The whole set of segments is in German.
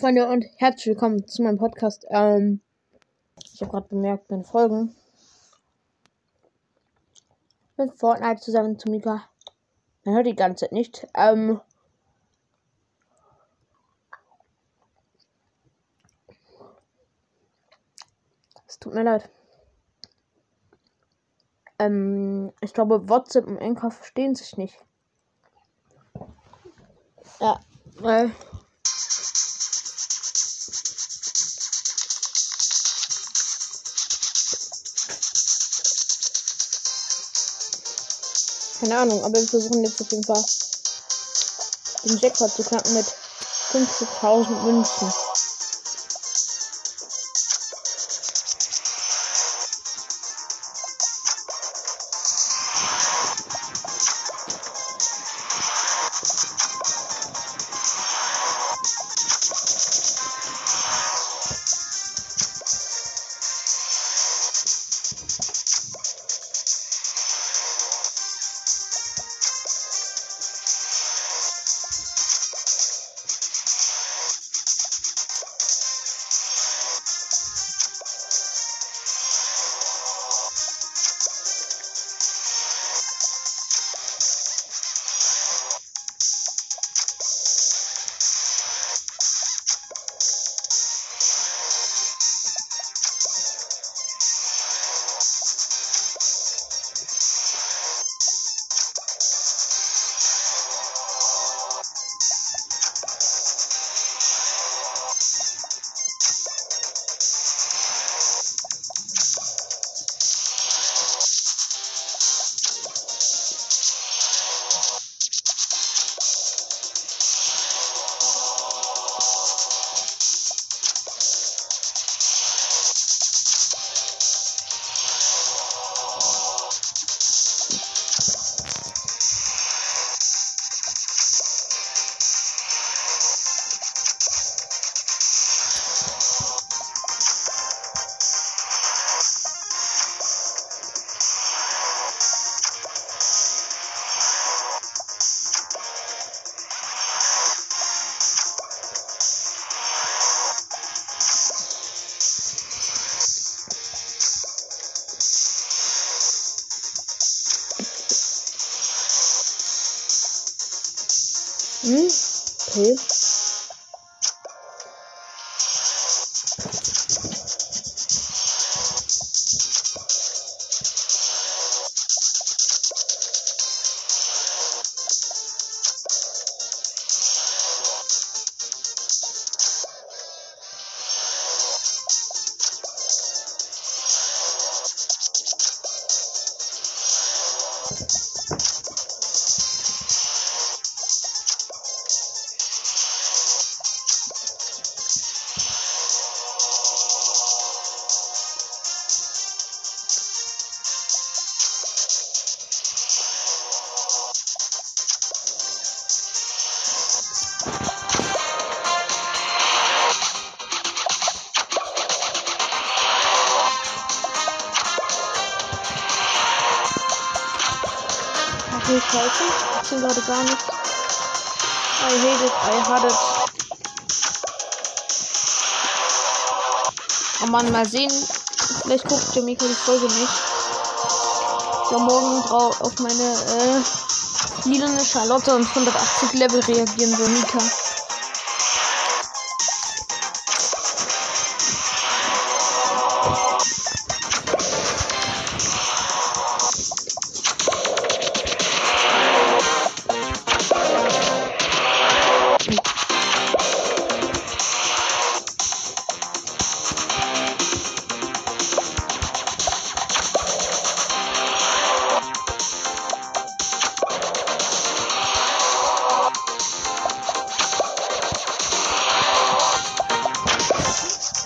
Freunde und herzlich willkommen zu meinem Podcast. Ähm, ich habe gerade bemerkt, meine Folgen mit Fortnite zusammen zu Mika. Man hört die ganze Zeit nicht. Ähm, es tut mir leid. Ähm, ich glaube, WhatsApp und Anchor verstehen sich nicht. Ja, weil Keine Ahnung, aber wir versuchen jetzt auf jeden Fall den Jackpot zu knacken mit 50.000 Münzen. Sehe gerade gar nichts. I hate it, I had it. Oh Mann, mal sehen. Vielleicht guckt Jamaica die Folge nicht. Ich werde morgen drauf auf meine äh, lilane Charlotte und 180 Level reagieren will, Mika.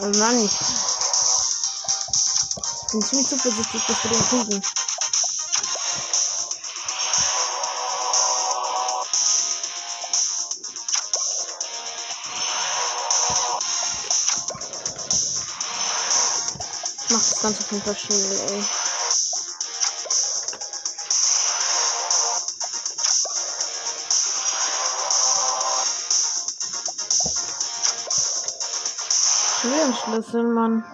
Oh Mann. Ich bin ziemlich zuversichtlich, dass wir den kriegen. Ich mach das Ganze auf jeden Fall schnell, ey. Schlüssel, Mann.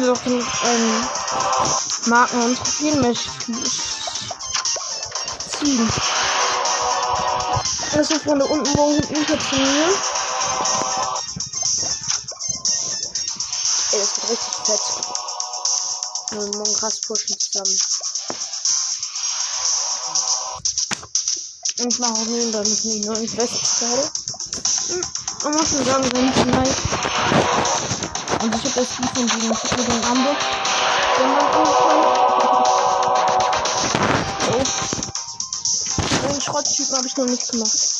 Kann doch den ähm, Marken und Trophäen. Das ist von da unten morgen hinter zu mir. Ey, das wird richtig fett. Und morgen krass pushen zusammen. Und ich mache auch neben da mit die neuen Westteile. Hm, Man muss sagen, wenn ich nice. Und ich habe das Spiel von diesem Titel in Hamburg. So. Den Schrotttypen habe ich noch nicht gemacht.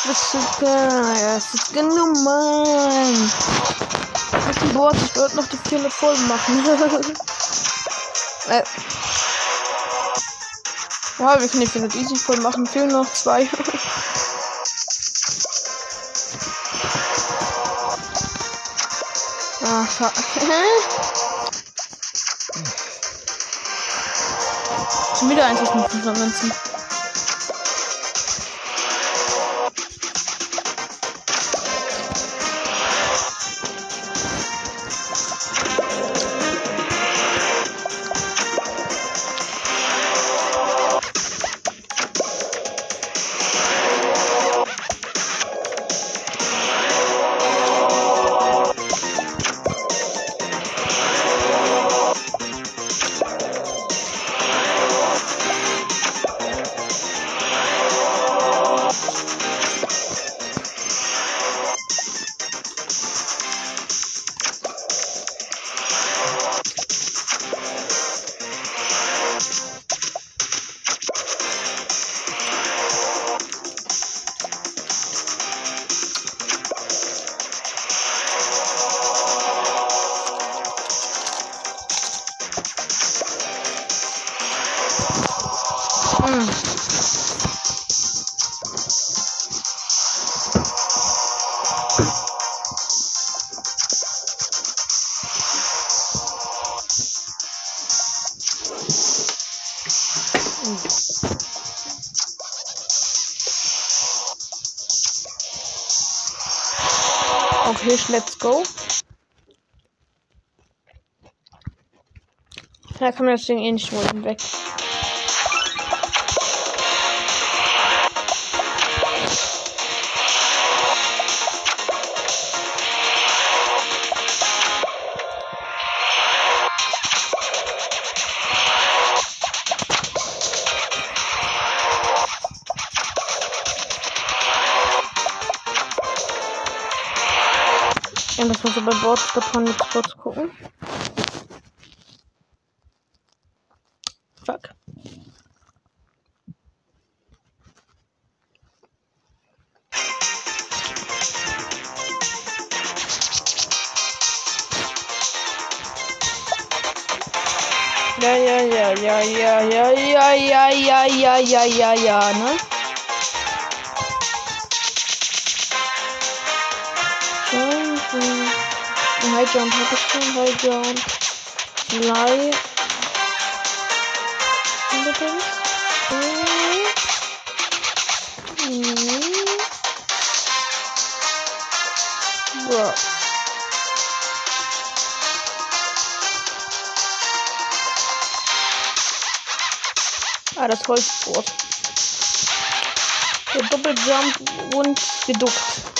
Spitze, es ist genommen. Das ist ein Wort, ich wollte noch die 400 Folgen machen. äh. Ja, wir können die 400 easy voll machen. Fehlen noch zwei. ah, fuck. Schon wieder eins aus dem ganzen. Go. Da kann man das Ding eh nicht. Weg. Muss aber bei Boards davon mit kurz gucken. Fuck. Ja, ja, ja, ja, ja, ja, ja, ja, ja, ja, ja, ja, ja, ne? Jump hab ich schon, High Jump. Fly. Ah, das Holzboard. Der Doppeljump und geduckt.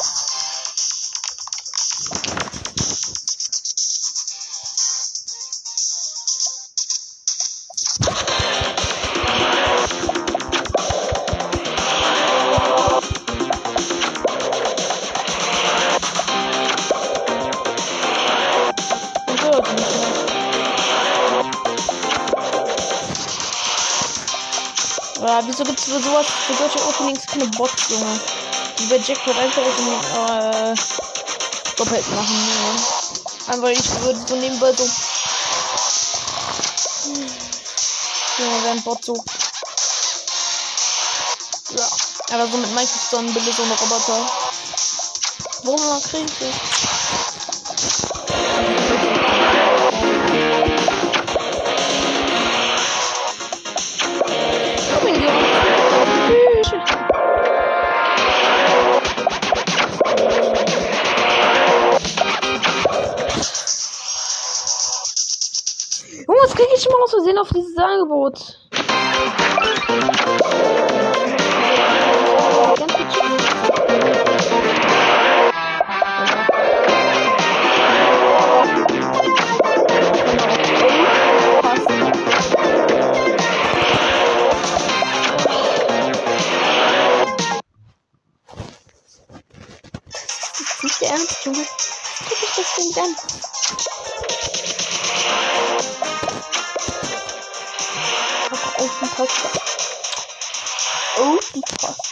Ja, wieso gibt's für sowas, für solche Openings keine Bots, Junge? Die bei Jackpot einfach Opening, äh, doppelt machen, Junge. Einfach, ich würde so nebenbei so. Junge, wer ein Bot sucht. Ja. Aber so mit Minecraft Sonnenbilder, so eine Roboter. Woher krieg ich das? Angebot. Nicht der Ernst, Junge. Guck ich das Ding an. Open Podcast. Open Podcast.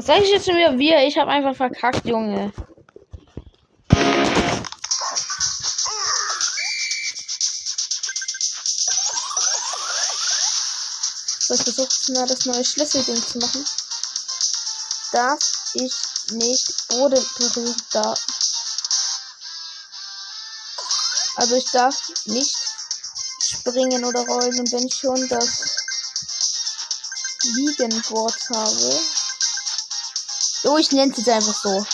Was sag ich jetzt schon wieder? Wir, ich habe einfach verkackt, Junge. So, ich versuche mal das neue Schlüsselding zu machen. Dass ich nicht Boden berühren darf. Also ich darf nicht springen oder rollen wenn ich schon das Liegenboard habe. So, ich nenne es jetzt einfach so.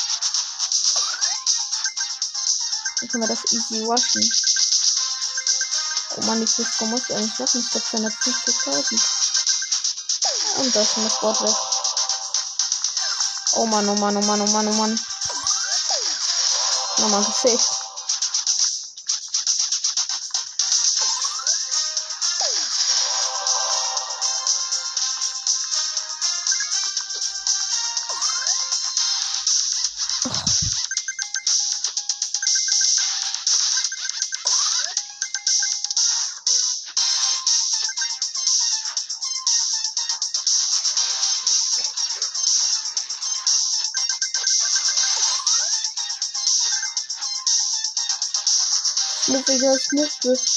Dann können wir das easy waschen. Oh man, die Cisco muss ich eigentlich machen. Ich glaube 250.000. Und da ist das Board weg. Oh Mann, oh Mann, oh Mann, oh Mann, oh Mann. Nochmal Gesicht. Schnüffiger Sniffduft.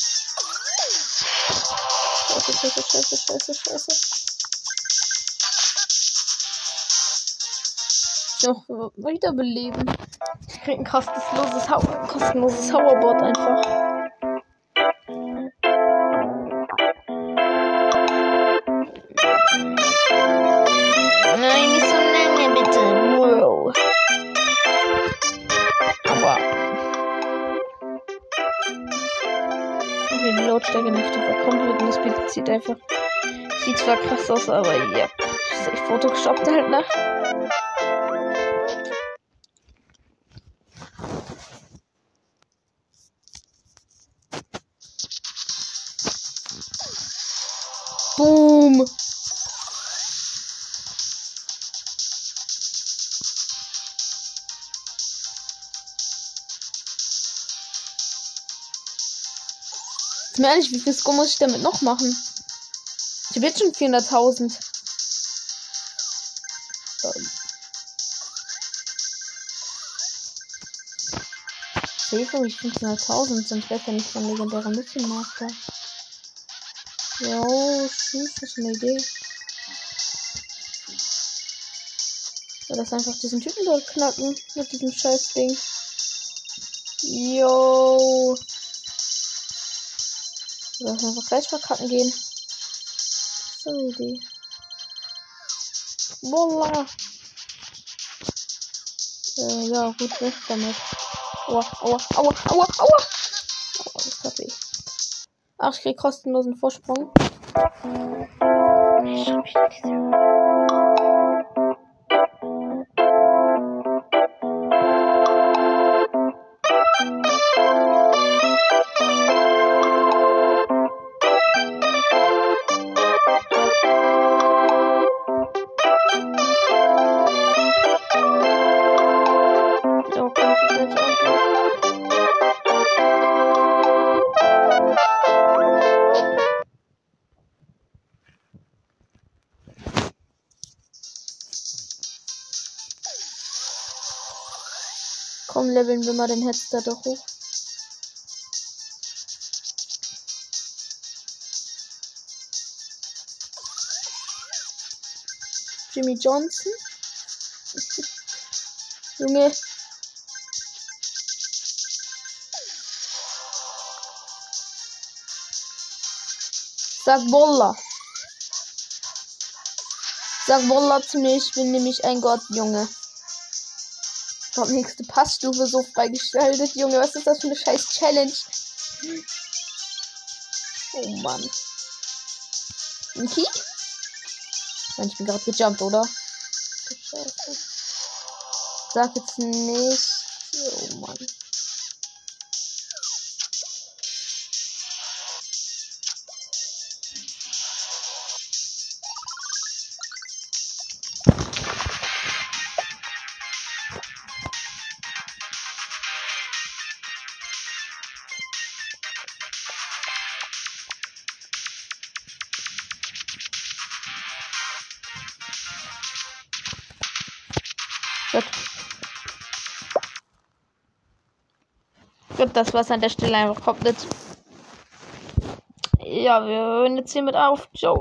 Scheiße, scheiße, scheiße, scheiße, scheiße. Noch wiederbeleben. Ich krieg ein kostenloses, kostenloses Hoverboard einfach. Sieht zwar krass aus, aber ja. Echt Photoshop halt, ne? Boom. Mir ehrlich, wie viel Score muss ich damit noch machen? Ich jetzt schon 400.000. Safe, ich 500.000 sind besser nicht von legendärer Mission Master. Jo, tschüss, das ist eine Idee. Ja, das einfach diesen Typen dort knacken mit diesem scheiß Ding. Jo. Lass einfach gleich verkacken gehen. Eine Idee. Voila. Äh, ja, gut, weg damit. Aua, aua, aua, aua, aua. Oh, das tat weh. Ach, ich krieg kostenlosen Vorsprung. So, Komm, leveln wir mal den Headster doch hoch. Jimmy Johnson. Junge. Sag Bolla. Sag Bolla zu mir, ich bin nämlich ein Gott, Junge. Hab nächste Passstufe so freigeschaltet, Junge. Was ist das für eine scheiß Challenge? Oh Mann. Key? Nein, ich bin gerade gejumpt, oder? Sag jetzt nicht. Oh Mann. Gut, das war's an der Stelle einfach komplett. Ja, wir hören jetzt hiermit auf. Ciao.